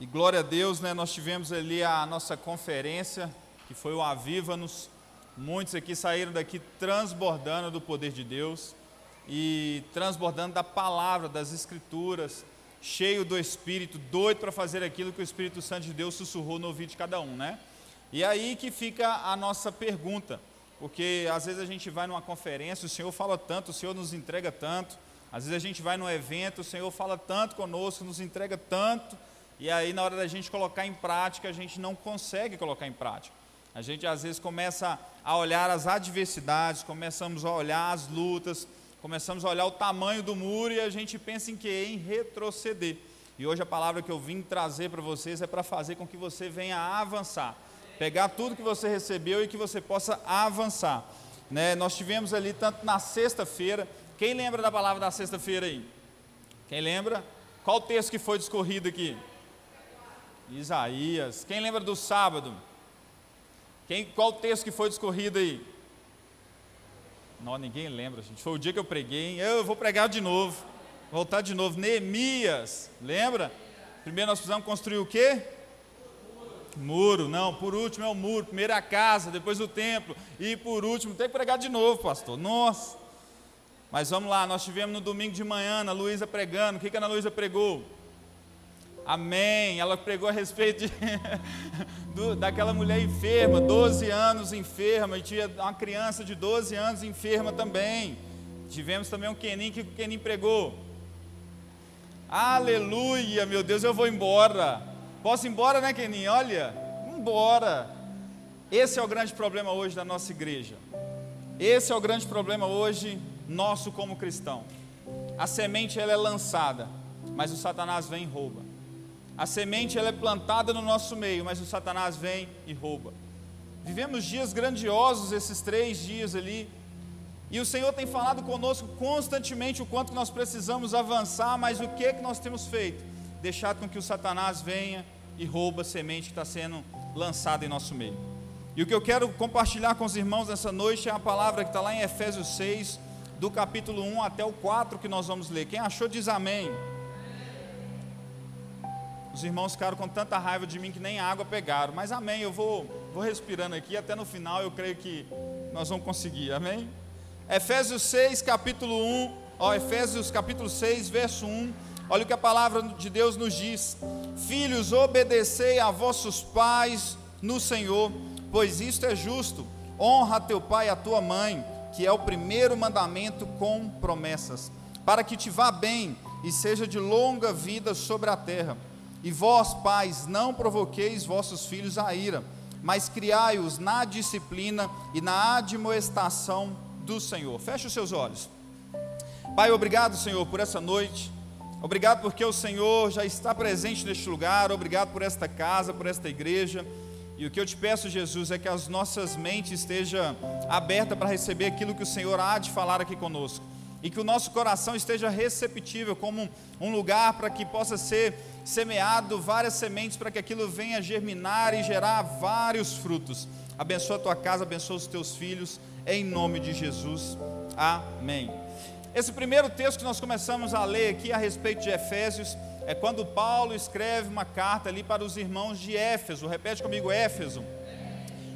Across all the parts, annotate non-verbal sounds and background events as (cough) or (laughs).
E glória a Deus, né? Nós tivemos ali a nossa conferência, que foi o Aviva-nos. Muitos aqui saíram daqui transbordando do poder de Deus e transbordando da palavra, das escrituras, cheio do Espírito, doido para fazer aquilo que o Espírito Santo de Deus sussurrou no ouvido de cada um, né? E aí que fica a nossa pergunta, porque às vezes a gente vai numa conferência, o Senhor fala tanto, o Senhor nos entrega tanto, às vezes a gente vai num evento, o Senhor fala tanto conosco, nos entrega tanto, e aí na hora da gente colocar em prática, a gente não consegue colocar em prática. A gente às vezes começa a olhar as adversidades, começamos a olhar as lutas, começamos a olhar o tamanho do muro e a gente pensa em que? Em retroceder. E hoje a palavra que eu vim trazer para vocês é para fazer com que você venha avançar. Pegar tudo que você recebeu e que você possa avançar. Né? Nós tivemos ali tanto na sexta-feira. Quem lembra da palavra da sexta-feira aí? Quem lembra? Qual o texto que foi discorrido aqui? Isaías. Quem lembra do sábado? Quem, qual o texto que foi discorrido aí? Não, ninguém lembra, gente. Foi o dia que eu preguei. Eu vou pregar de novo. Voltar de novo. Neemias. Lembra? Primeiro nós precisamos construir o quê? Muro. Não, por último é o muro. Primeiro a casa, depois o templo. E por último, tem que pregar de novo, pastor. Nossa. Mas vamos lá, nós tivemos no domingo de manhã, a Luísa pregando. O que, que a Ana Luísa pregou? Amém. Ela pregou a respeito de, (laughs) do, daquela mulher enferma, 12 anos enferma, e tinha uma criança de 12 anos enferma também. Tivemos também um Kenin que o Kenin pregou. Aleluia, meu Deus, eu vou embora. Posso ir embora, né, Kenin? Olha, embora. Esse é o grande problema hoje da nossa igreja. Esse é o grande problema hoje nosso como cristão. A semente ela é lançada, mas o Satanás vem e rouba. A semente ela é plantada no nosso meio, mas o Satanás vem e rouba. Vivemos dias grandiosos esses três dias ali, e o Senhor tem falado conosco constantemente o quanto nós precisamos avançar, mas o que que nós temos feito? Deixado com que o Satanás venha e rouba a semente que está sendo lançada em nosso meio. E o que eu quero compartilhar com os irmãos nessa noite é a palavra que está lá em Efésios 6, do capítulo 1 até o 4 que nós vamos ler. Quem achou diz amém. Os irmãos ficaram com tanta raiva de mim que nem água pegaram. Mas amém, eu vou, vou respirando aqui, até no final eu creio que nós vamos conseguir, amém? Efésios 6, capítulo 1, ó, Efésios capítulo 6, verso 1. Olha o que a palavra de Deus nos diz: Filhos, obedecei a vossos pais no Senhor, pois isto é justo. Honra teu pai e a tua mãe, que é o primeiro mandamento com promessas, para que te vá bem e seja de longa vida sobre a terra. E vós, pais, não provoqueis vossos filhos a ira, mas criai-os na disciplina e na admoestação do Senhor. Feche os seus olhos. Pai, obrigado, Senhor, por essa noite. Obrigado porque o Senhor já está presente neste lugar. Obrigado por esta casa, por esta igreja. E o que eu te peço, Jesus, é que as nossas mentes estejam abertas para receber aquilo que o Senhor há de falar aqui conosco. E que o nosso coração esteja receptível como um lugar para que possa ser semeado várias sementes para que aquilo venha germinar e gerar vários frutos. Abençoa a tua casa, abençoa os teus filhos, em nome de Jesus. Amém. Esse primeiro texto que nós começamos a ler aqui a respeito de Efésios é quando Paulo escreve uma carta ali para os irmãos de Éfeso. Repete comigo, Éfeso.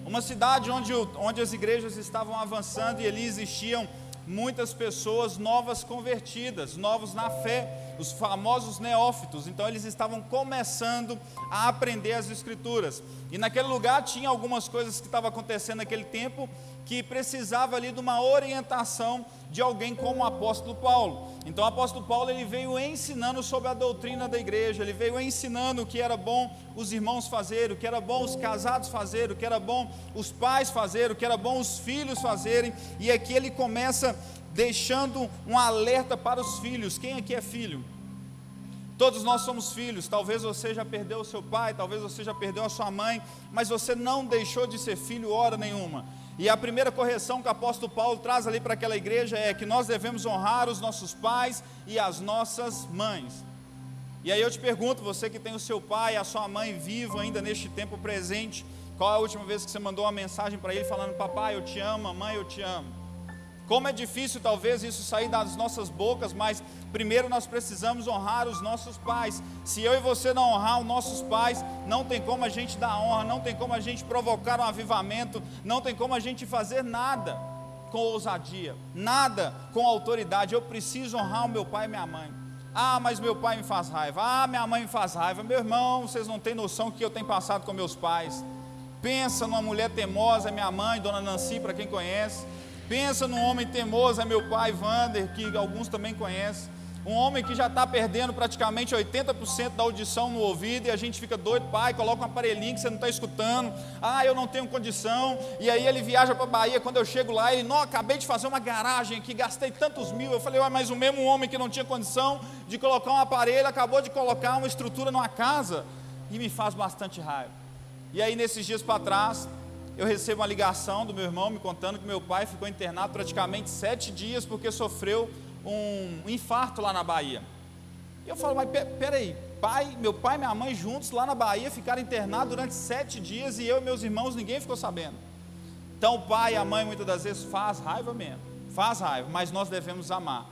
Uma cidade onde, onde as igrejas estavam avançando e ali existiam muitas pessoas novas convertidas, novos na fé, os famosos neófitos. Então eles estavam começando a aprender as escrituras. E naquele lugar tinha algumas coisas que estavam acontecendo naquele tempo que precisava ali de uma orientação de alguém como o apóstolo Paulo. Então o apóstolo Paulo ele veio ensinando sobre a doutrina da igreja, ele veio ensinando o que era bom os irmãos fazerem, o que era bom os casados fazerem, o que era bom os pais fazerem, o que era bom os filhos fazerem, e aqui ele começa deixando um alerta para os filhos. Quem aqui é filho? Todos nós somos filhos, talvez você já perdeu o seu pai, talvez você já perdeu a sua mãe, mas você não deixou de ser filho hora nenhuma. E a primeira correção que o apóstolo Paulo traz ali para aquela igreja é que nós devemos honrar os nossos pais e as nossas mães. E aí eu te pergunto, você que tem o seu pai e a sua mãe vivo ainda neste tempo presente, qual é a última vez que você mandou uma mensagem para ele falando: Papai, eu te amo, mamãe, eu te amo? Como é difícil talvez isso sair das nossas bocas, mas primeiro nós precisamos honrar os nossos pais. Se eu e você não honrar os nossos pais, não tem como a gente dar honra, não tem como a gente provocar um avivamento, não tem como a gente fazer nada com ousadia, nada com autoridade. Eu preciso honrar o meu pai e minha mãe. Ah, mas meu pai me faz raiva. Ah, minha mãe me faz raiva. Meu irmão, vocês não têm noção que eu tenho passado com meus pais. Pensa numa mulher teimosa, minha mãe, dona Nancy, para quem conhece. Pensa num homem teimoso, é meu pai, Vander, que alguns também conhecem. Um homem que já está perdendo praticamente 80% da audição no ouvido e a gente fica doido, pai, coloca um aparelhinho que você não está escutando. Ah, eu não tenho condição. E aí ele viaja para a Bahia. Quando eu chego lá, ele, não, acabei de fazer uma garagem aqui, gastei tantos mil. Eu falei, mas o mesmo homem que não tinha condição de colocar um aparelho acabou de colocar uma estrutura numa casa e me faz bastante raiva. E aí, nesses dias para trás, eu recebo uma ligação do meu irmão me contando que meu pai ficou internado praticamente sete dias porque sofreu um infarto lá na Bahia. E eu falo, mas peraí, pai, meu pai e minha mãe juntos lá na Bahia ficaram internados durante sete dias e eu e meus irmãos, ninguém ficou sabendo. Então o pai e a mãe muitas das vezes faz raiva mesmo, faz raiva, mas nós devemos amar.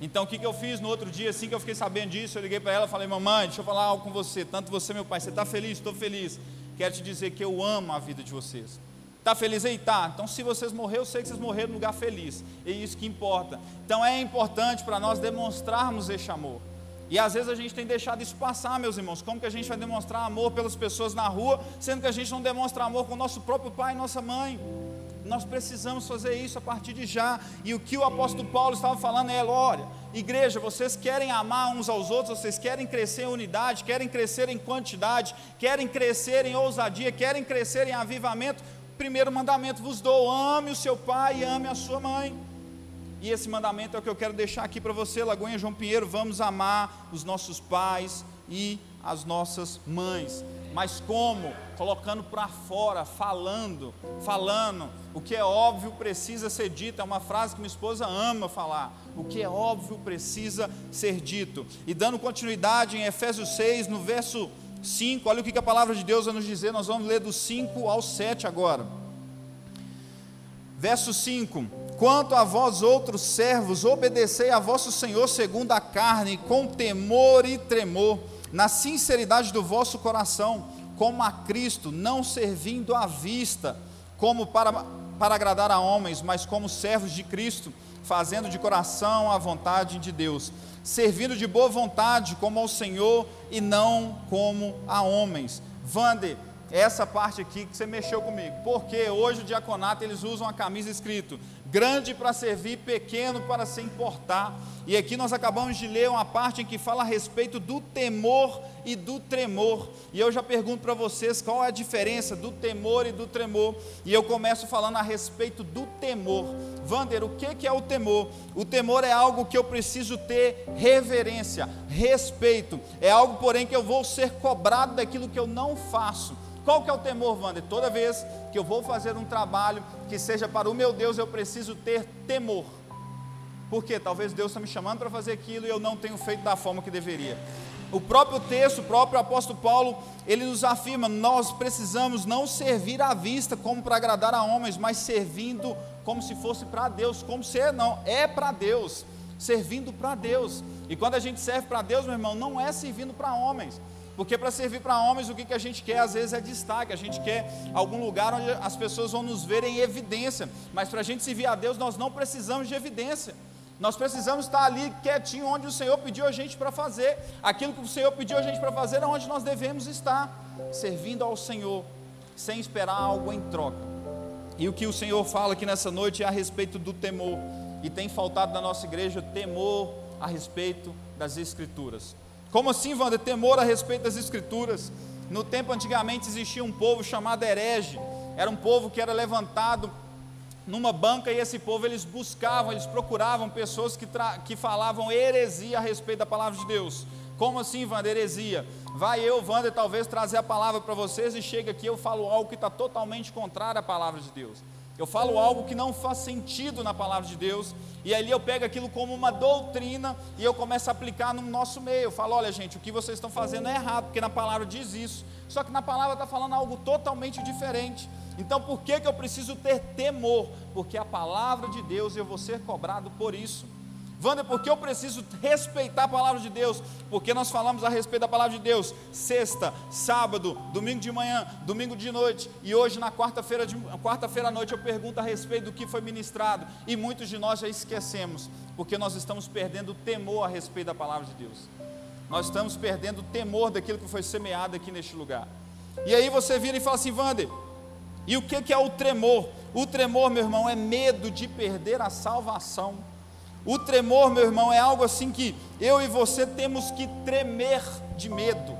Então o que, que eu fiz no outro dia, assim que eu fiquei sabendo disso, eu liguei para ela e falei, mamãe, deixa eu falar algo com você, tanto você meu pai, você está feliz? Estou feliz. Quero te dizer que eu amo a vida de vocês. Está feliz aí? Tá. Então, se vocês morreram, eu sei que vocês morreram no lugar feliz. É isso que importa. Então, é importante para nós demonstrarmos esse amor. E às vezes a gente tem deixado isso passar, meus irmãos. Como que a gente vai demonstrar amor pelas pessoas na rua, sendo que a gente não demonstra amor com o nosso próprio pai e nossa mãe? Nós precisamos fazer isso a partir de já. E o que o apóstolo Paulo estava falando é: olha, igreja, vocês querem amar uns aos outros, vocês querem crescer em unidade, querem crescer em quantidade, querem crescer em ousadia, querem crescer em avivamento primeiro mandamento vos dou: ame o seu pai e ame a sua mãe. E esse mandamento é o que eu quero deixar aqui para você, Lagoinha João Pinheiro. Vamos amar os nossos pais e as nossas mães. Mas como? Colocando para fora, falando, falando. O que é óbvio precisa ser dito. É uma frase que minha esposa ama falar. O que é óbvio precisa ser dito. E dando continuidade em Efésios 6, no verso 5, olha o que a palavra de Deus vai nos dizer, nós vamos ler do 5 ao 7 agora. Verso 5: Quanto a vós outros servos, obedecei a vosso Senhor segundo a carne, com temor e tremor, na sinceridade do vosso coração, como a Cristo, não servindo à vista, como para, para agradar a homens, mas como servos de Cristo, fazendo de coração a vontade de Deus servindo de boa vontade como ao Senhor e não como a homens. Vander, essa parte aqui que você mexeu comigo, porque hoje o diaconato eles usam a camisa escrito grande para servir, pequeno para se importar. E aqui nós acabamos de ler uma parte em que fala a respeito do temor e do tremor. E eu já pergunto para vocês qual é a diferença do temor e do tremor. E eu começo falando a respeito do temor. Vander, o que é o temor? O temor é algo que eu preciso ter reverência, respeito. É algo, porém, que eu vou ser cobrado daquilo que eu não faço. Qual que é o temor, Wander? Toda vez que eu vou fazer um trabalho que seja para o meu Deus, eu preciso ter temor. Porque talvez Deus está me chamando para fazer aquilo e eu não tenho feito da forma que deveria. O próprio texto, o próprio apóstolo Paulo, ele nos afirma: nós precisamos não servir à vista como para agradar a homens, mas servindo como se fosse para Deus, como se é, não, é para Deus, servindo para Deus. E quando a gente serve para Deus, meu irmão, não é servindo para homens. Porque para servir para homens, o que, que a gente quer às vezes é destaque, a gente quer algum lugar onde as pessoas vão nos ver em evidência. Mas para a gente servir a Deus, nós não precisamos de evidência. Nós precisamos estar ali quietinho onde o Senhor pediu a gente para fazer. Aquilo que o Senhor pediu a gente para fazer é onde nós devemos estar, servindo ao Senhor, sem esperar algo em troca. E o que o Senhor fala aqui nessa noite é a respeito do temor. E tem faltado na nossa igreja temor a respeito das Escrituras. Como assim, Wander? Temor a respeito das Escrituras. No tempo antigamente existia um povo chamado herege. Era um povo que era levantado numa banca e esse povo eles buscavam, eles procuravam pessoas que, que falavam heresia a respeito da palavra de Deus. Como assim, Wander, heresia? Vai eu, Wander, talvez trazer a palavra para vocês e chega aqui eu falo algo que está totalmente contrário à palavra de Deus. Eu falo algo que não faz sentido na palavra de Deus, e ali eu pego aquilo como uma doutrina e eu começo a aplicar no nosso meio. Eu falo: olha, gente, o que vocês estão fazendo é errado, porque na palavra diz isso. Só que na palavra está falando algo totalmente diferente. Então por que, que eu preciso ter temor? Porque a palavra de Deus eu vou ser cobrado por isso. Wander, por que eu preciso respeitar a palavra de Deus? Porque nós falamos a respeito da palavra de Deus sexta, sábado, domingo de manhã, domingo de noite e hoje na quarta-feira quarta-feira à noite eu pergunto a respeito do que foi ministrado e muitos de nós já esquecemos, porque nós estamos perdendo o temor a respeito da palavra de Deus. Nós estamos perdendo o temor daquilo que foi semeado aqui neste lugar. E aí você vira e fala assim, Wander, e o que, é o tremor? O tremor, meu irmão, é medo de perder a salvação. O tremor, meu irmão, é algo assim que eu e você temos que tremer de medo.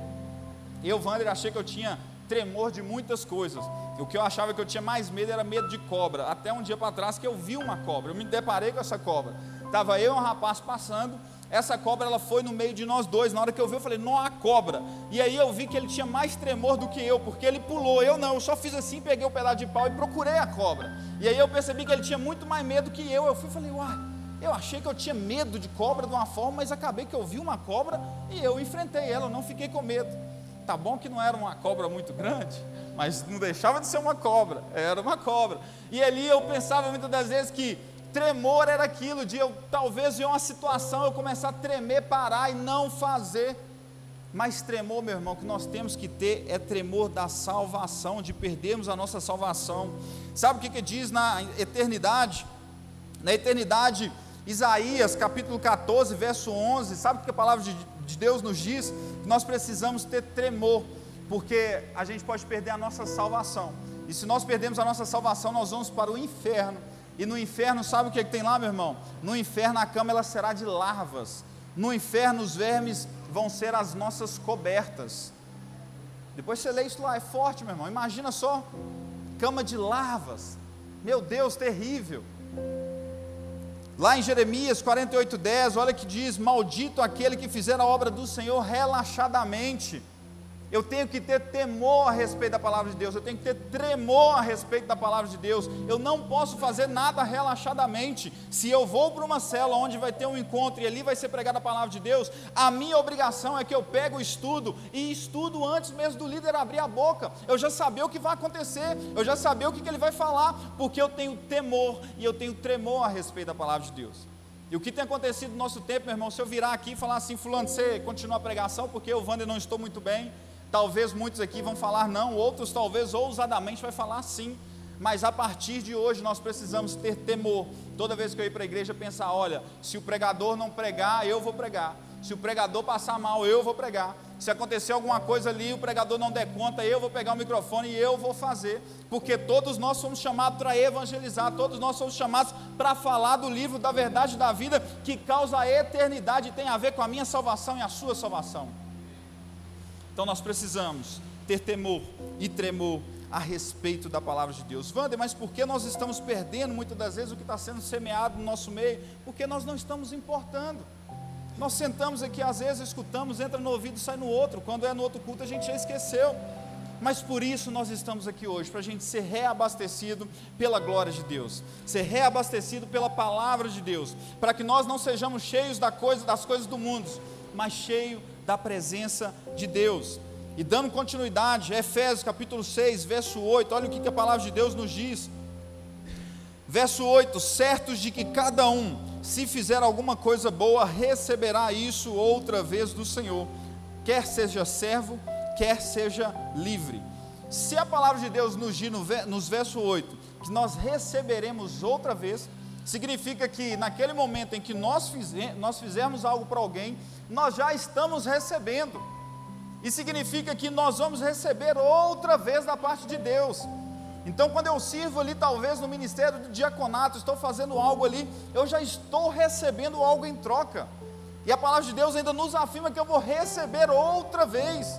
Eu, Wander, achei que eu tinha tremor de muitas coisas. O que eu achava que eu tinha mais medo era medo de cobra. Até um dia para trás que eu vi uma cobra, eu me deparei com essa cobra. Estava eu e um rapaz passando, essa cobra ela foi no meio de nós dois. Na hora que eu vi, eu falei, não há cobra. E aí eu vi que ele tinha mais tremor do que eu, porque ele pulou. Eu não, eu só fiz assim, peguei o um pedaço de pau e procurei a cobra. E aí eu percebi que ele tinha muito mais medo que eu. Eu fui e falei, uai eu achei que eu tinha medo de cobra de uma forma, mas acabei que eu vi uma cobra e eu enfrentei ela, eu não fiquei com medo. Tá bom que não era uma cobra muito grande, mas não deixava de ser uma cobra, era uma cobra. E ali eu pensava muitas das vezes que tremor era aquilo de eu talvez ver uma situação, eu começar a tremer, parar e não fazer. Mas tremor, meu irmão, que nós temos que ter é tremor da salvação, de perdermos a nossa salvação. Sabe o que, que diz na eternidade? Na eternidade, Isaías capítulo 14, verso 11, sabe o que a palavra de, de Deus nos diz? Nós precisamos ter tremor, porque a gente pode perder a nossa salvação. E se nós perdemos a nossa salvação, nós vamos para o inferno. E no inferno, sabe o que, é que tem lá, meu irmão? No inferno a cama ela será de larvas. No inferno os vermes vão ser as nossas cobertas. Depois você lê isso lá, é forte, meu irmão. Imagina só, cama de larvas. Meu Deus, terrível. Lá em Jeremias 48:10, olha que diz: Maldito aquele que fizer a obra do Senhor relaxadamente. Eu tenho que ter temor a respeito da palavra de Deus, eu tenho que ter tremor a respeito da palavra de Deus. Eu não posso fazer nada relaxadamente. Se eu vou para uma cela onde vai ter um encontro e ali vai ser pregada a palavra de Deus, a minha obrigação é que eu pego o estudo e estudo antes mesmo do líder abrir a boca. Eu já saber o que vai acontecer, eu já saber o que, que ele vai falar, porque eu tenho temor e eu tenho tremor a respeito da palavra de Deus. E o que tem acontecido no nosso tempo, meu irmão, se eu virar aqui e falar assim, fulano, você continua a pregação porque eu, Wander, não estou muito bem, Talvez muitos aqui vão falar não, outros talvez ousadamente vai falar sim. Mas a partir de hoje nós precisamos ter temor. Toda vez que eu ir para a igreja pensar, olha, se o pregador não pregar, eu vou pregar. Se o pregador passar mal, eu vou pregar. Se acontecer alguma coisa ali, o pregador não der conta, eu vou pegar o microfone e eu vou fazer, porque todos nós somos chamados para evangelizar, todos nós somos chamados para falar do livro da verdade da vida que causa a eternidade e tem a ver com a minha salvação e a sua salvação. Então nós precisamos ter temor e tremor a respeito da palavra de Deus. Wander, mas por que nós estamos perdendo muitas das vezes o que está sendo semeado no nosso meio? Porque nós não estamos importando. Nós sentamos aqui, às vezes escutamos, entra no ouvido e sai no outro. Quando é no outro culto, a gente já esqueceu. Mas por isso nós estamos aqui hoje, para a gente ser reabastecido pela glória de Deus, ser reabastecido pela palavra de Deus, para que nós não sejamos cheios da coisa, das coisas do mundo, mas cheios da presença de Deus. E dando continuidade, Efésios capítulo 6, verso 8, olha o que, a palavra de Deus nos diz. Verso 8: certos de que cada um, se fizer alguma coisa boa, receberá isso outra vez do Senhor, quer seja servo, quer seja livre. Se a palavra de Deus nos diz nos verso 8 que nós receberemos outra vez, significa que naquele momento em que nós, fizer, nós fizermos algo para alguém, nós já estamos recebendo. E significa que nós vamos receber outra vez da parte de Deus. Então, quando eu sirvo ali, talvez no ministério do diaconato, estou fazendo algo ali, eu já estou recebendo algo em troca. E a palavra de Deus ainda nos afirma que eu vou receber outra vez.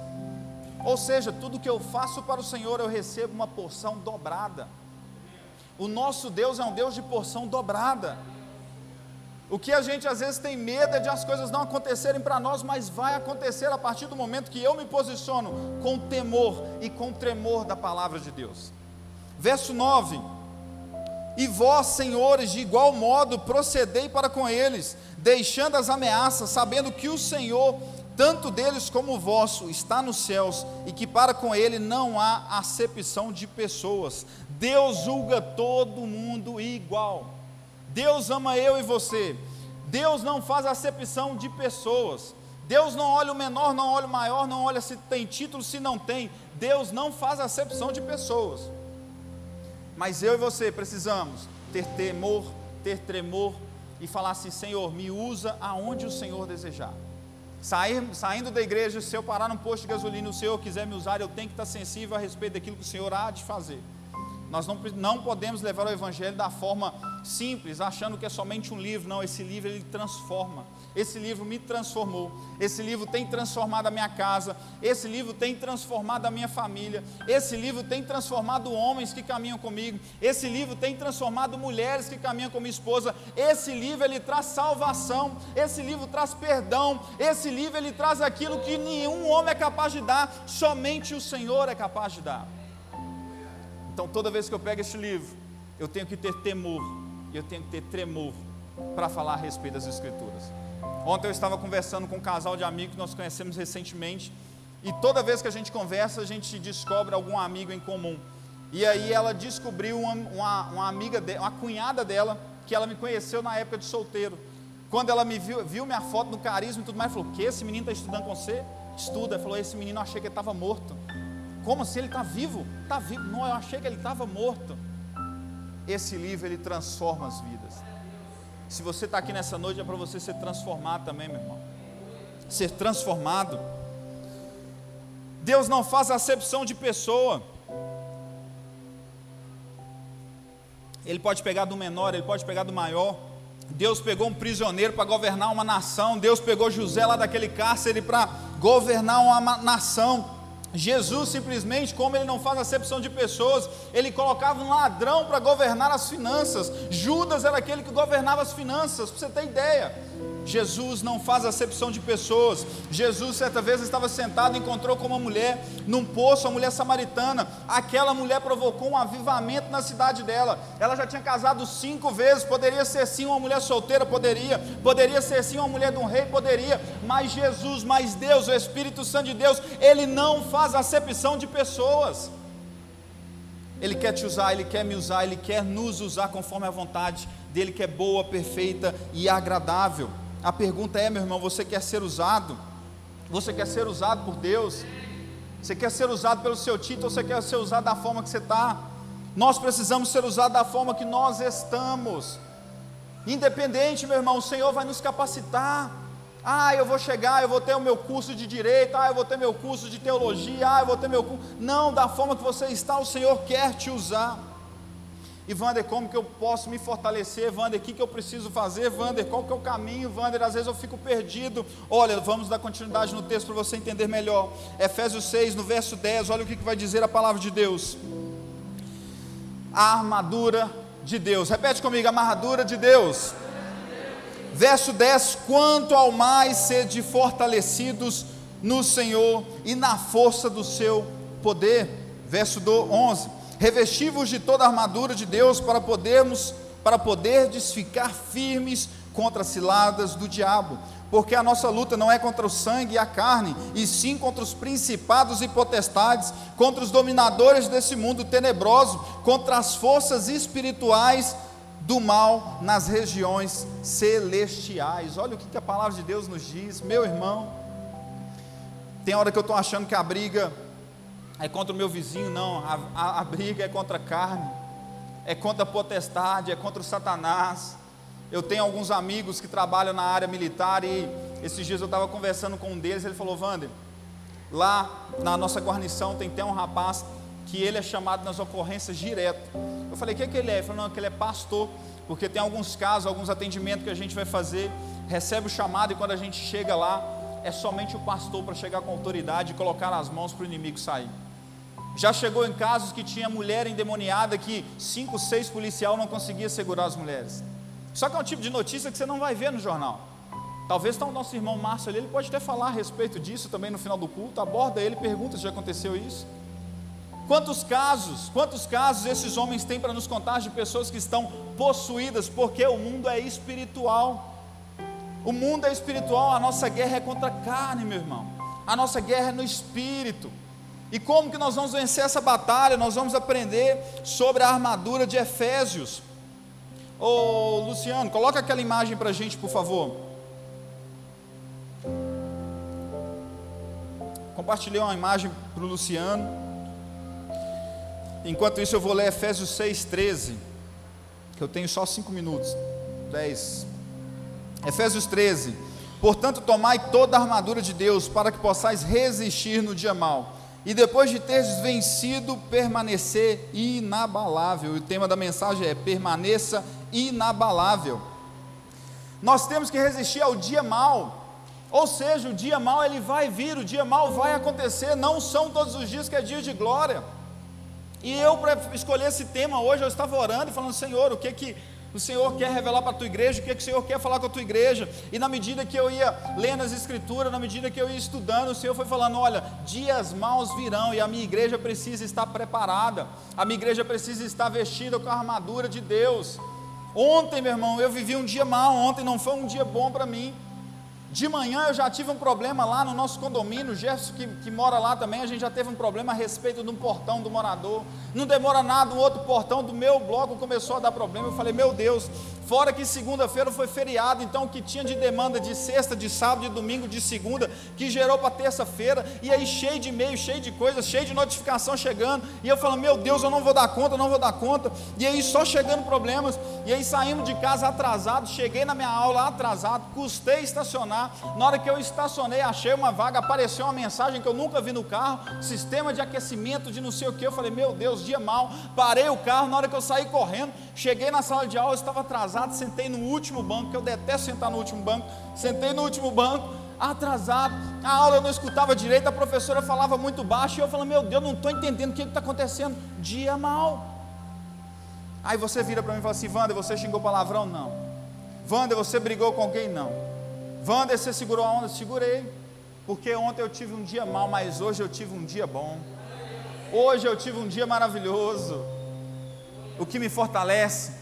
Ou seja, tudo que eu faço para o Senhor, eu recebo uma porção dobrada. O nosso Deus é um Deus de porção dobrada. O que a gente às vezes tem medo é de as coisas não acontecerem para nós, mas vai acontecer a partir do momento que eu me posiciono com temor e com tremor da palavra de Deus. Verso 9: E vós, senhores, de igual modo procedei para com eles, deixando as ameaças, sabendo que o Senhor, tanto deles como o vosso, está nos céus, e que para com ele não há acepção de pessoas. Deus julga todo mundo igual. Deus ama eu e você. Deus não faz acepção de pessoas. Deus não olha o menor, não olha o maior, não olha se tem título, se não tem. Deus não faz acepção de pessoas. Mas eu e você precisamos ter temor, ter tremor e falar assim: Senhor, me usa aonde o Senhor desejar. Sair, saindo da igreja, se eu parar num posto de gasolina, o Senhor quiser me usar, eu tenho que estar sensível a respeito daquilo que o Senhor há de fazer. Nós não, não podemos levar o Evangelho da forma simples, achando que é somente um livro. Não, esse livro ele transforma. Esse livro me transformou. Esse livro tem transformado a minha casa. Esse livro tem transformado a minha família. Esse livro tem transformado homens que caminham comigo. Esse livro tem transformado mulheres que caminham com minha esposa. Esse livro ele traz salvação. Esse livro traz perdão. Esse livro ele traz aquilo que nenhum homem é capaz de dar. Somente o Senhor é capaz de dar. Então, toda vez que eu pego este livro, eu tenho que ter temor, eu tenho que ter tremor para falar a respeito das Escrituras. Ontem eu estava conversando com um casal de amigos que nós conhecemos recentemente, e toda vez que a gente conversa, a gente descobre algum amigo em comum. E aí ela descobriu uma, uma, uma amiga, de, uma cunhada dela, que ela me conheceu na época de solteiro. Quando ela me viu, viu minha foto no carisma e tudo mais, falou: Que esse menino está estudando com você? Estuda. Falou: Esse menino eu achei que ele estava morto. Como se ele está vivo? Está vivo. Não, eu achei que ele estava morto. Esse livro ele transforma as vidas. Se você está aqui nessa noite é para você ser transformado também, meu irmão. Ser transformado. Deus não faz acepção de pessoa. Ele pode pegar do menor, ele pode pegar do maior. Deus pegou um prisioneiro para governar uma nação. Deus pegou José lá daquele cárcere para governar uma nação. Jesus simplesmente, como ele não faz acepção de pessoas, ele colocava um ladrão para governar as finanças. Judas era aquele que governava as finanças, para você ter ideia. Jesus não faz acepção de pessoas. Jesus, certa vez, estava sentado e encontrou com uma mulher num poço, a mulher samaritana. Aquela mulher provocou um avivamento na cidade dela. Ela já tinha casado cinco vezes. Poderia ser sim uma mulher solteira, poderia. Poderia ser sim uma mulher de um rei, poderia. Mas Jesus, mais Deus, o Espírito Santo de Deus, ele não faz acepção de pessoas. Ele quer te usar, Ele quer me usar, Ele quer nos usar conforme a vontade dele, que é boa, perfeita e agradável. A pergunta é, meu irmão, você quer ser usado? Você quer ser usado por Deus? Você quer ser usado pelo seu título ou você quer ser usado da forma que você está? Nós precisamos ser usados da forma que nós estamos. Independente, meu irmão, o Senhor vai nos capacitar. Ah, eu vou chegar, eu vou ter o meu curso de direito, ah, eu vou ter meu curso de teologia, ah, eu vou ter meu curso. Não, da forma que você está, o Senhor quer te usar. E Wander, como que eu posso me fortalecer? Wander, o que, que eu preciso fazer? Wander, qual que é o caminho? Wander, às vezes eu fico perdido. Olha, vamos dar continuidade no texto para você entender melhor. Efésios 6, no verso 10, olha o que, que vai dizer a palavra de Deus. A armadura de Deus. Repete comigo, a armadura de Deus. Verso 10: Quanto ao mais sede fortalecidos no Senhor e na força do seu poder. Verso 11: Revestivos de toda a armadura de Deus para podermos para poderdes ficar firmes contra as ciladas do diabo, porque a nossa luta não é contra o sangue e a carne, e sim contra os principados e potestades, contra os dominadores desse mundo tenebroso, contra as forças espirituais do mal nas regiões celestiais. Olha o que a palavra de Deus nos diz, meu irmão. Tem hora que eu estou achando que a briga é contra o meu vizinho, não. A, a, a, briga é contra a carne, é contra a potestade, é contra o Satanás. Eu tenho alguns amigos que trabalham na área militar e esses dias eu estava conversando com um deles. Ele falou: Vander, lá na nossa guarnição tem até um rapaz que ele é chamado nas ocorrências direto. Eu falei: O que, é que ele é? Ele falou: Não, que ele é pastor, porque tem alguns casos, alguns atendimentos que a gente vai fazer, recebe o chamado e quando a gente chega lá, é somente o pastor para chegar com autoridade e colocar as mãos para o inimigo sair. Já chegou em casos que tinha mulher endemoniada que cinco, seis policial não conseguia segurar as mulheres. Só que é um tipo de notícia que você não vai ver no jornal. Talvez está o nosso irmão Márcio ali, ele pode até falar a respeito disso também no final do culto. Aborda ele, pergunta se já aconteceu isso. Quantos casos, quantos casos esses homens têm para nos contar de pessoas que estão possuídas, porque o mundo é espiritual. O mundo é espiritual, a nossa guerra é contra a carne, meu irmão. A nossa guerra é no espírito. E como que nós vamos vencer essa batalha? Nós vamos aprender sobre a armadura de Efésios. Ô Luciano, coloca aquela imagem para a gente, por favor. Compartilhei uma imagem para o Luciano. Enquanto isso, eu vou ler Efésios 6,13. Que eu tenho só cinco minutos. 10. Efésios 13. Portanto, tomai toda a armadura de Deus, para que possais resistir no dia mal e depois de teres vencido, permanecer inabalável. E o tema da mensagem é: permaneça inabalável. Nós temos que resistir ao dia mal. Ou seja, o dia mal ele vai vir, o dia mal vai acontecer, não são todos os dias que é dia de glória. E eu para escolher esse tema hoje eu estava orando e falando: "Senhor, o que que o Senhor quer revelar para a tua igreja, o que, é que o Senhor quer falar com a tua igreja. E na medida que eu ia lendo as escrituras, na medida que eu ia estudando, o Senhor foi falando: olha, dias maus virão e a minha igreja precisa estar preparada, a minha igreja precisa estar vestida com a armadura de Deus. Ontem, meu irmão, eu vivi um dia mal, ontem não foi um dia bom para mim. De manhã eu já tive um problema lá no nosso condomínio, o Jefferson que, que mora lá também, a gente já teve um problema a respeito de um portão do morador. Não demora nada, um outro portão do meu bloco começou a dar problema. Eu falei, meu Deus, fora que segunda-feira foi feriado, então o que tinha de demanda de sexta, de sábado, de domingo, de segunda, que gerou para terça-feira, e aí cheio de e-mail, cheio de coisas, cheio de notificação chegando, e eu falando, meu Deus, eu não vou dar conta, não vou dar conta, e aí só chegando problemas, e aí saímos de casa atrasado, cheguei na minha aula atrasado, custei estacionar na hora que eu estacionei, achei uma vaga, apareceu uma mensagem que eu nunca vi no carro, sistema de aquecimento de não sei o que. Eu falei, meu Deus, dia mal. Parei o carro, na hora que eu saí correndo, cheguei na sala de aula, eu estava atrasado, sentei no último banco, que eu detesto sentar no último banco. Sentei no último banco, atrasado, a aula eu não escutava direito, a professora falava muito baixo, e eu falei, meu Deus, não estou entendendo o que está acontecendo. Dia mal. Aí você vira para mim e fala assim, Wander, você xingou palavrão? Não. Wander, você brigou com alguém? Não. Wander, você segurou a onda? Segurei. Porque ontem eu tive um dia mal, mas hoje eu tive um dia bom. Hoje eu tive um dia maravilhoso. O que me fortalece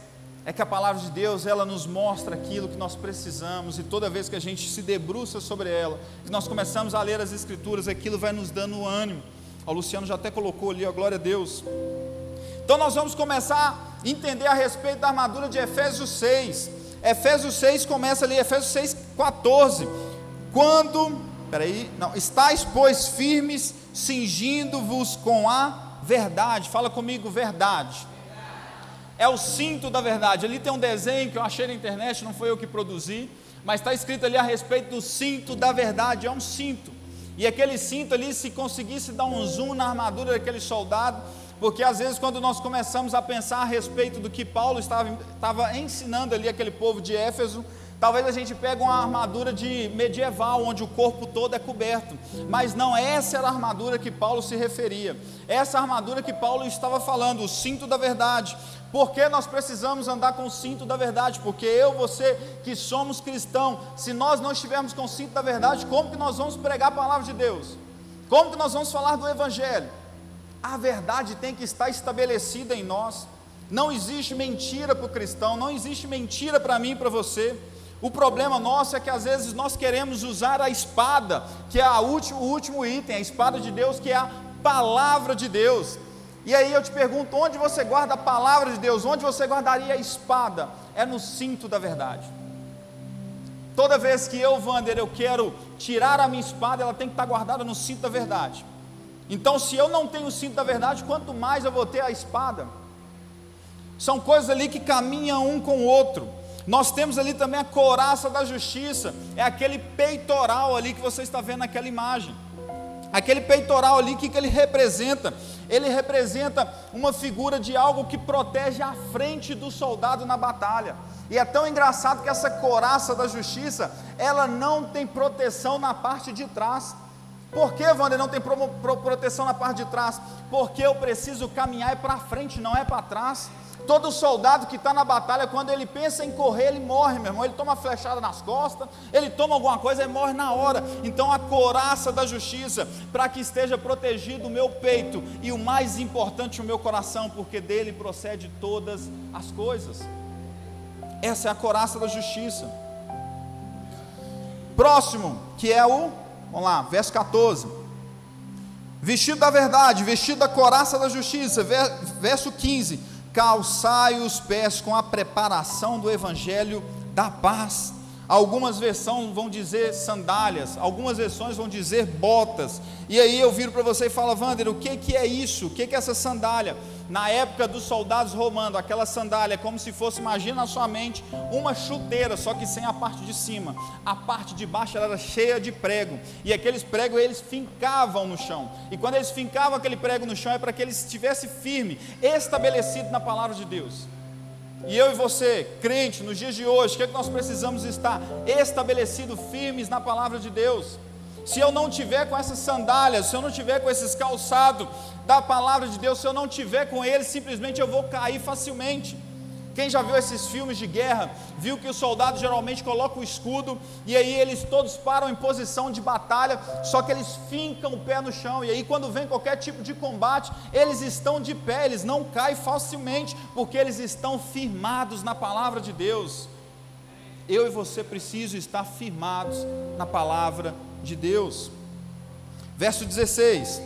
é que a palavra de Deus, ela nos mostra aquilo que nós precisamos, e toda vez que a gente se debruça sobre ela, que nós começamos a ler as Escrituras, aquilo vai nos dando ânimo. O Luciano já até colocou ali, ó, glória a Deus. Então nós vamos começar a entender a respeito da armadura de Efésios 6. Efésios 6 começa ali, Efésios 6, 14. Quando, peraí, não, estáis, pois, firmes, cingindo-vos com a verdade. Fala comigo, verdade. É o cinto da verdade. Ali tem um desenho que eu achei na internet, não foi eu que produzi, mas está escrito ali a respeito do cinto da verdade. É um cinto. E aquele cinto ali, se conseguisse dar um zoom na armadura daquele soldado, porque às vezes, quando nós começamos a pensar a respeito do que Paulo estava, estava ensinando ali aquele povo de Éfeso, Talvez a gente pegue uma armadura de medieval, onde o corpo todo é coberto. Mas não, essa era a armadura que Paulo se referia. Essa armadura que Paulo estava falando, o cinto da verdade. Por que nós precisamos andar com o cinto da verdade? Porque eu, você que somos cristãos, se nós não estivermos com o cinto da verdade, como que nós vamos pregar a palavra de Deus? Como que nós vamos falar do Evangelho? A verdade tem que estar estabelecida em nós. Não existe mentira para o cristão, não existe mentira para mim e para você. O problema nosso é que às vezes nós queremos usar a espada, que é último, o último item, a espada de Deus, que é a palavra de Deus. E aí eu te pergunto: onde você guarda a palavra de Deus? Onde você guardaria a espada? É no cinto da verdade. Toda vez que eu, Wander, eu quero tirar a minha espada, ela tem que estar guardada no cinto da verdade. Então, se eu não tenho o cinto da verdade, quanto mais eu vou ter a espada. São coisas ali que caminham um com o outro. Nós temos ali também a coraça da justiça, é aquele peitoral ali que você está vendo naquela imagem. Aquele peitoral ali, o que, que ele representa? Ele representa uma figura de algo que protege a frente do soldado na batalha. E é tão engraçado que essa coraça da justiça, ela não tem proteção na parte de trás. Por que, Wander, não tem pro, pro, proteção na parte de trás? Porque eu preciso caminhar é para frente, não é para trás. Todo soldado que está na batalha, quando ele pensa em correr, ele morre, meu irmão. Ele toma flechada nas costas, ele toma alguma coisa e morre na hora. Então, a coraça da justiça, para que esteja protegido o meu peito e o mais importante, o meu coração, porque dele procede todas as coisas. Essa é a coraça da justiça. Próximo, que é o, vamos lá, verso 14. Vestido da verdade, vestido da coraça da justiça, verso 15 calçai os pés com a preparação do evangelho da paz. Algumas versões vão dizer sandálias, algumas versões vão dizer botas. E aí eu viro para você e falo, Wander, o que, que é isso? O que, que é essa sandália? Na época dos soldados romanos, aquela sandália é como se fosse, imagina na sua mente, uma chuteira, só que sem a parte de cima. A parte de baixo era cheia de prego. E aqueles pregos eles fincavam no chão. E quando eles fincavam aquele prego no chão é para que ele estivesse firme, estabelecido na palavra de Deus. E eu e você, crente, nos dias de hoje, o que, é que nós precisamos estar estabelecidos, firmes na palavra de Deus? Se eu não tiver com essas sandálias, se eu não tiver com esses calçados da palavra de Deus, se eu não tiver com eles, simplesmente eu vou cair facilmente. Quem já viu esses filmes de guerra, viu que os soldados geralmente colocam o escudo e aí eles todos param em posição de batalha, só que eles fincam o pé no chão, e aí quando vem qualquer tipo de combate, eles estão de pé, eles não caem facilmente, porque eles estão firmados na palavra de Deus. Eu e você precisam estar firmados na palavra de Deus. Verso 16: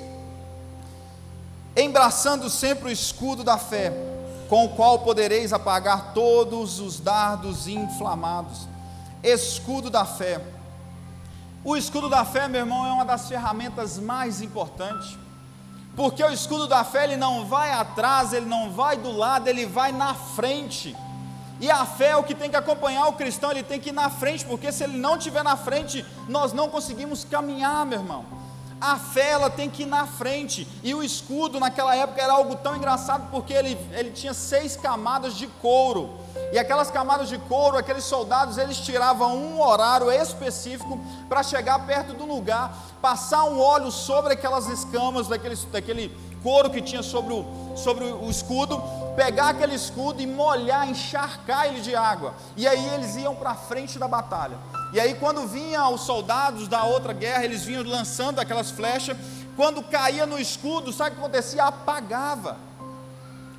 Embraçando sempre o escudo da fé com o qual podereis apagar todos os dardos inflamados. Escudo da fé. O escudo da fé, meu irmão, é uma das ferramentas mais importantes. Porque o escudo da fé, ele não vai atrás, ele não vai do lado, ele vai na frente. E a fé é o que tem que acompanhar o cristão, ele tem que ir na frente, porque se ele não estiver na frente, nós não conseguimos caminhar, meu irmão a fé ela tem que ir na frente. E o escudo naquela época era algo tão engraçado porque ele, ele tinha seis camadas de couro. E aquelas camadas de couro, aqueles soldados, eles tiravam um horário específico para chegar perto do lugar, passar um óleo sobre aquelas escamas daquele, daquele couro que tinha sobre o, sobre o escudo, pegar aquele escudo e molhar, encharcar ele de água. E aí eles iam para a frente da batalha. E aí, quando vinham os soldados da outra guerra, eles vinham lançando aquelas flechas. Quando caía no escudo, sabe o que acontecia? Apagava.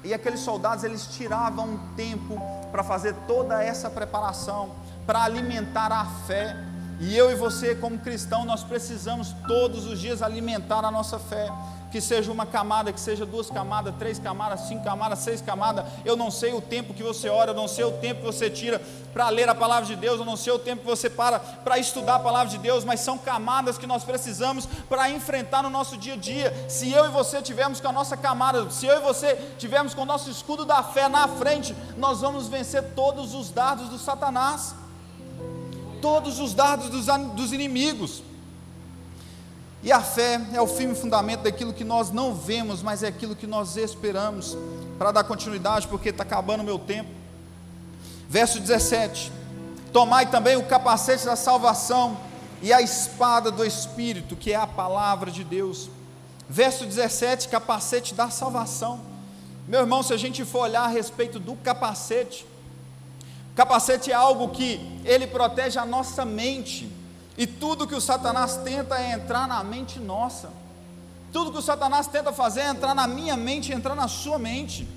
E aqueles soldados, eles tiravam um tempo para fazer toda essa preparação, para alimentar a fé. E eu e você, como cristão, nós precisamos todos os dias alimentar a nossa fé que seja uma camada, que seja duas camadas, três camadas, cinco camadas, seis camadas. Eu não sei o tempo que você ora, eu não sei o tempo que você tira para ler a palavra de Deus, eu não sei o tempo que você para para estudar a palavra de Deus, mas são camadas que nós precisamos para enfrentar no nosso dia a dia. Se eu e você tivermos com a nossa camada, se eu e você tivermos com o nosso escudo da fé na frente, nós vamos vencer todos os dardos do Satanás, todos os dardos dos, dos inimigos. E a fé é o firme fundamento daquilo que nós não vemos, mas é aquilo que nós esperamos. Para dar continuidade, porque está acabando o meu tempo. Verso 17: Tomai também o capacete da salvação e a espada do Espírito, que é a palavra de Deus. Verso 17: capacete da salvação. Meu irmão, se a gente for olhar a respeito do capacete, capacete é algo que ele protege a nossa mente e tudo que o Satanás tenta é entrar na mente nossa. Tudo que o Satanás tenta fazer é entrar na minha mente, entrar na sua mente.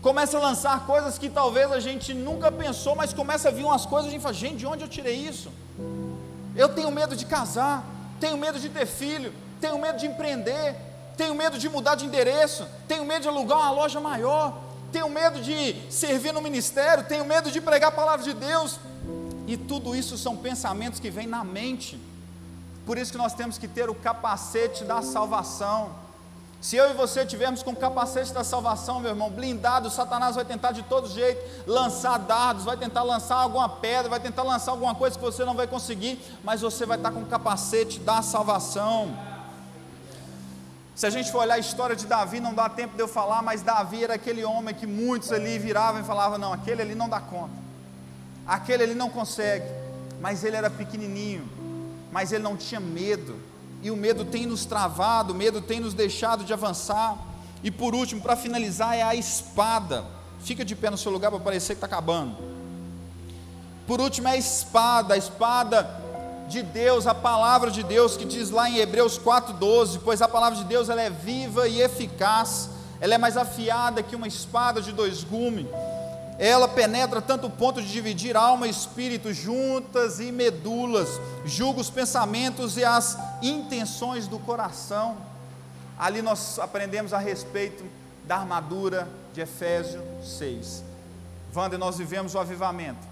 Começa a lançar coisas que talvez a gente nunca pensou, mas começa a vir umas coisas e a gente fala: gente, de onde eu tirei isso? Eu tenho medo de casar, tenho medo de ter filho, tenho medo de empreender, tenho medo de mudar de endereço, tenho medo de alugar uma loja maior, tenho medo de servir no ministério, tenho medo de pregar a palavra de Deus. E tudo isso são pensamentos que vêm na mente. Por isso que nós temos que ter o capacete da salvação. Se eu e você tivermos com o capacete da salvação, meu irmão, blindado, Satanás vai tentar de todo jeito lançar dardos, vai tentar lançar alguma pedra, vai tentar lançar alguma coisa que você não vai conseguir, mas você vai estar com o capacete da salvação. Se a gente for olhar a história de Davi, não dá tempo de eu falar, mas Davi era aquele homem que muitos ali viravam e falavam: não, aquele ali não dá conta. Aquele ele não consegue, mas ele era pequenininho, mas ele não tinha medo. e o medo tem nos travado, o medo tem nos deixado de avançar. E por último, para finalizar, é a espada. Fica de pé no seu lugar para parecer que está acabando. Por último, é a espada, a espada de Deus, a palavra de Deus, que diz lá em Hebreus 4,12: Pois a palavra de Deus ela é viva e eficaz, ela é mais afiada que uma espada de dois gumes ela penetra tanto o ponto de dividir alma e espírito, juntas e medulas, julga os pensamentos e as intenções do coração. Ali nós aprendemos a respeito da armadura de Efésios 6. Wander, nós vivemos o avivamento.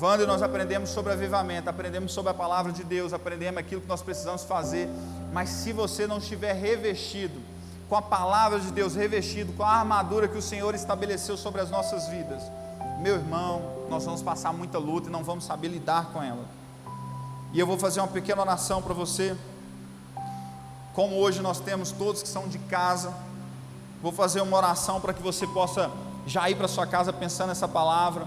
Wander, nós aprendemos sobre avivamento, aprendemos sobre a palavra de Deus, aprendemos aquilo que nós precisamos fazer. Mas se você não estiver revestido, com a palavra de Deus revestido, com a armadura que o Senhor estabeleceu sobre as nossas vidas, meu irmão, nós vamos passar muita luta e não vamos saber lidar com ela. E eu vou fazer uma pequena oração para você. Como hoje nós temos todos que são de casa, vou fazer uma oração para que você possa já ir para sua casa pensando nessa palavra,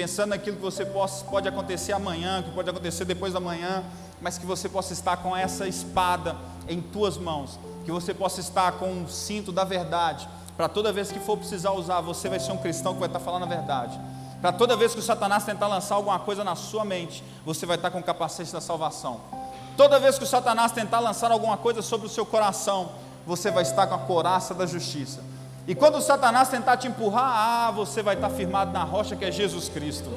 pensando naquilo que você possa, pode acontecer amanhã, que pode acontecer depois da manhã, mas que você possa estar com essa espada em tuas mãos que você possa estar com um cinto da verdade, para toda vez que for precisar usar, você vai ser um cristão que vai estar falando a verdade. Para toda vez que o Satanás tentar lançar alguma coisa na sua mente, você vai estar com o capacete da salvação. Toda vez que o Satanás tentar lançar alguma coisa sobre o seu coração, você vai estar com a coraça da justiça. E quando Satanás tentar te empurrar, ah, você vai estar firmado na rocha que é Jesus Cristo.